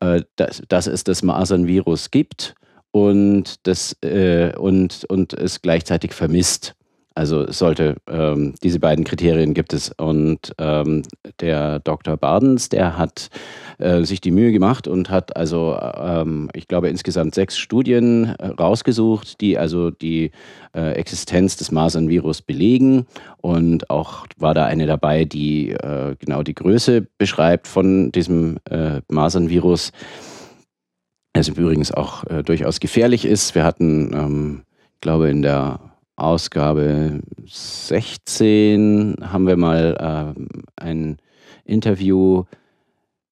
äh, dass, dass es das Masernvirus gibt und, das, äh, und, und es gleichzeitig vermisst. Also sollte, ähm, diese beiden Kriterien gibt es. Und ähm, der Dr. Bardens, der hat äh, sich die Mühe gemacht und hat also, ähm, ich glaube, insgesamt sechs Studien äh, rausgesucht, die also die äh, Existenz des Masernvirus belegen. Und auch war da eine dabei, die äh, genau die Größe beschreibt von diesem äh, Masernvirus. Das übrigens auch äh, durchaus gefährlich ist. Wir hatten, ähm, ich glaube, in der Ausgabe 16 haben wir mal ähm, ein Interview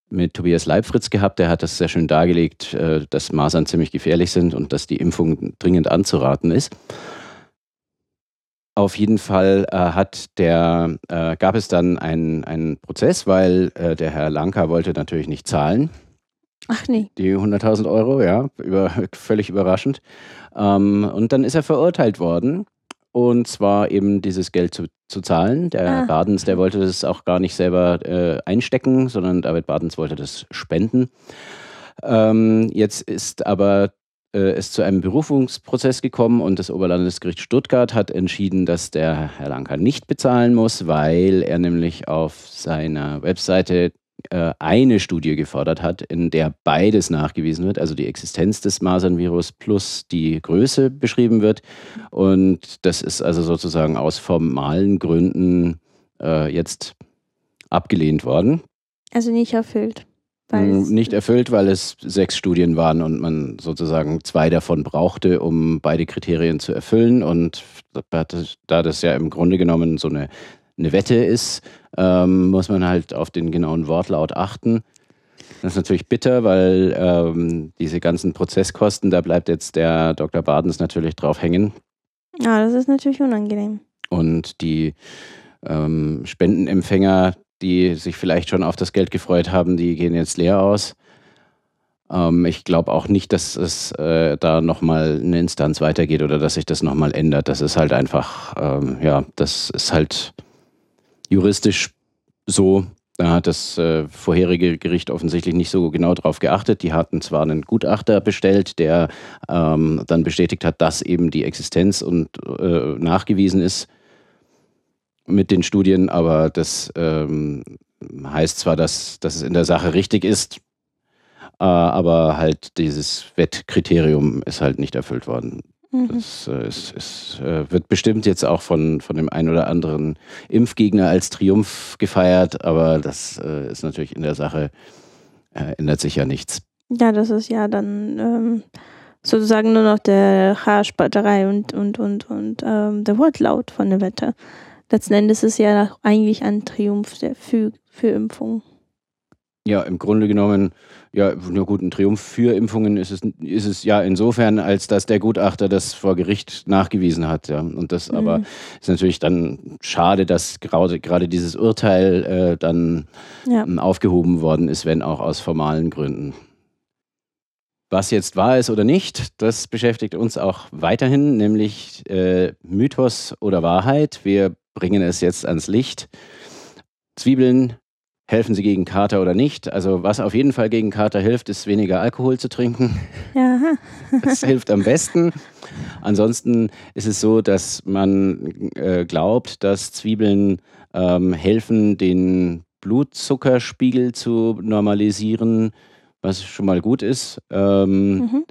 mit Tobias Leibfritz gehabt. Der hat das sehr schön dargelegt, äh, dass Masern ziemlich gefährlich sind und dass die Impfung dringend anzuraten ist. Auf jeden Fall äh, hat der, äh, gab es dann einen, einen Prozess, weil äh, der Herr Lanka wollte natürlich nicht zahlen. Ach nee. Die 100.000 Euro, ja, über, völlig überraschend. Ähm, und dann ist er verurteilt worden. Und zwar eben dieses Geld zu, zu zahlen. Der Ah. Badens, der wollte das auch gar nicht selber äh, einstecken, sondern David Badens wollte das spenden. Ähm, jetzt ist aber äh, es zu einem Berufungsprozess gekommen und das Oberlandesgericht Stuttgart hat entschieden, dass der Herr Lanka nicht bezahlen muss, weil er nämlich auf seiner Webseite eine Studie gefordert hat, in der beides nachgewiesen wird, also die Existenz des Masernvirus plus die Größe beschrieben wird. Und das ist also sozusagen aus formalen Gründen äh, jetzt abgelehnt worden. Also nicht erfüllt. Nicht erfüllt, weil es sechs Studien waren und man sozusagen zwei davon brauchte, um beide Kriterien zu erfüllen. Und da das ja im Grunde genommen so eine, eine Wette ist, ähm, muss man halt auf den genauen Wortlaut achten. Das ist natürlich bitter, weil ähm, diese ganzen Prozesskosten, da bleibt jetzt der Dr. Badens natürlich drauf hängen. Ja, das ist natürlich unangenehm. Und die ähm, Spendenempfänger, die sich vielleicht schon auf das Geld gefreut haben, die gehen jetzt leer aus. Ähm, ich glaube auch nicht, dass es äh, da nochmal eine Instanz weitergeht oder dass sich das nochmal ändert. Das ist halt einfach, ähm, ja, das ist halt juristisch so. Da hat das äh, vorherige Gericht offensichtlich nicht so genau drauf geachtet. Die hatten zwar einen Gutachter bestellt, der ähm, dann bestätigt hat, dass eben die Existenz und äh, nachgewiesen ist mit den Studien, aber das ähm, heißt zwar, dass, dass es in der Sache richtig ist, äh, aber halt dieses Wettkriterium ist halt nicht erfüllt worden. Mhm. Das äh, ist, ist, äh, wird bestimmt jetzt auch von, von dem einen oder anderen Impfgegner als Triumph gefeiert, aber das äh, ist natürlich in der Sache äh, ändert sich ja nichts. Ja, das ist ja dann ähm, sozusagen nur noch der Haarspalterei und, und, und, und ähm, der Wortlaut von der Wette. Letzten Endes ist es ja eigentlich ein Triumph für, für Impfung. Ja, im Grunde genommen, ja, nur gut, ein Triumph für Impfungen ist es, ist es ja insofern, als dass der Gutachter das vor Gericht nachgewiesen hat. Ja. Und das Mhm. aber ist natürlich dann schade, dass gerade, gerade dieses Urteil äh, dann Ja. ähm, aufgehoben worden ist, wenn auch aus formalen Gründen. Was jetzt wahr ist oder nicht, das beschäftigt uns auch weiterhin, nämlich äh, Mythos oder Wahrheit. Wir bringen es jetzt ans Licht. Zwiebeln, helfen sie gegen Kater oder nicht? Also was auf jeden Fall gegen Kater hilft, ist weniger Alkohol zu trinken. Ja, Das hilft am besten. Ansonsten ist es so, dass man äh, glaubt, dass Zwiebeln ähm, helfen, den Blutzuckerspiegel zu normalisieren, was schon mal gut ist. Ähm, mhm.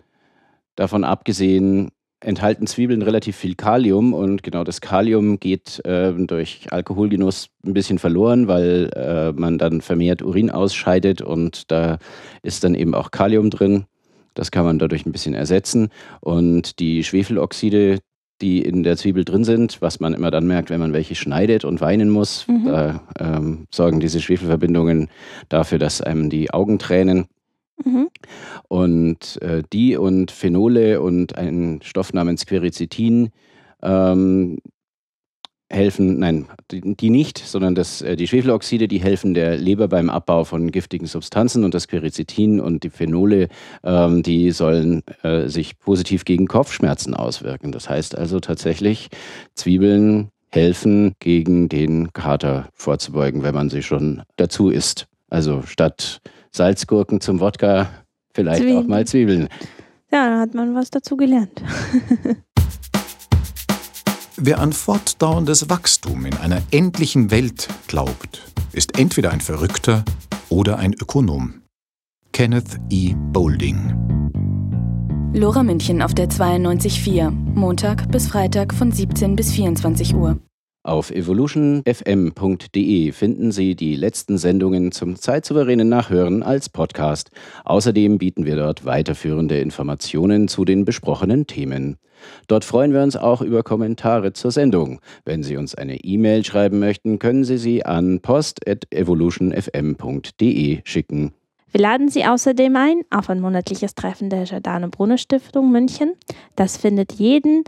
Davon abgesehen enthalten Zwiebeln relativ viel Kalium und genau das Kalium geht ähm, durch Alkoholgenuss ein bisschen verloren, weil äh, man dann vermehrt Urin ausscheidet und da ist dann eben auch Kalium drin. Das kann man dadurch ein bisschen ersetzen und die Schwefeloxide, die in der Zwiebel drin sind, was man immer dann merkt, wenn man welche schneidet und weinen muss, Mhm. da ähm, sorgen diese Schwefelverbindungen dafür, dass einem die Augen tränen. Mhm. Und äh, die und Phenole und ein Stoff namens Quercetin ähm, helfen, nein, die, nicht, sondern das, äh, die Schwefeloxide, die helfen der Leber beim Abbau von giftigen Substanzen und das Quercetin und die Phenole, ähm, die sollen äh, sich positiv gegen Kopfschmerzen auswirken. Das heißt also tatsächlich, Zwiebeln helfen, gegen den Kater vorzubeugen, wenn man sie schon dazu isst. Also statt Salzgurken zum Wodka vielleicht auch Zwiebeln. mal Zwiebeln. ja, da hat man was dazu gelernt. Wer an fortdauerndes Wachstum in einer endlichen Welt glaubt, ist entweder ein Verrückter oder ein Ökonom. Kenneth E. Boulding. Lora München auf der 92.4, Montag bis Freitag von 17 bis 24 Uhr. Auf evolutionfm.de finden Sie die letzten Sendungen zum zeitsouveränen Nachhören als Podcast. Außerdem bieten wir dort weiterführende Informationen zu den besprochenen Themen. Dort freuen wir uns auch über Kommentare zur Sendung. Wenn Sie uns eine E-Mail schreiben möchten, können Sie sie an post.evolutionfm.de schicken. Wir laden Sie außerdem ein auf ein monatliches Treffen der Giordano Bruno Stiftung München. Das findet jeden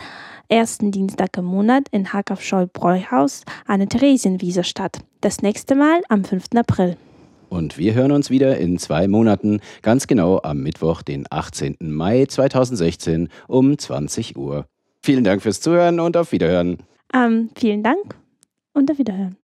ersten Dienstag im Monat in Hackerscheu Bräuhaus an der Theresienwiese statt. Das nächste Mal am 5. April. Und wir hören uns wieder in zwei Monaten, ganz genau am Mittwoch, den 18. Mai 2016 um 20 Uhr. Vielen Dank fürs Zuhören und auf Wiederhören. Ähm, vielen Dank und auf Wiederhören.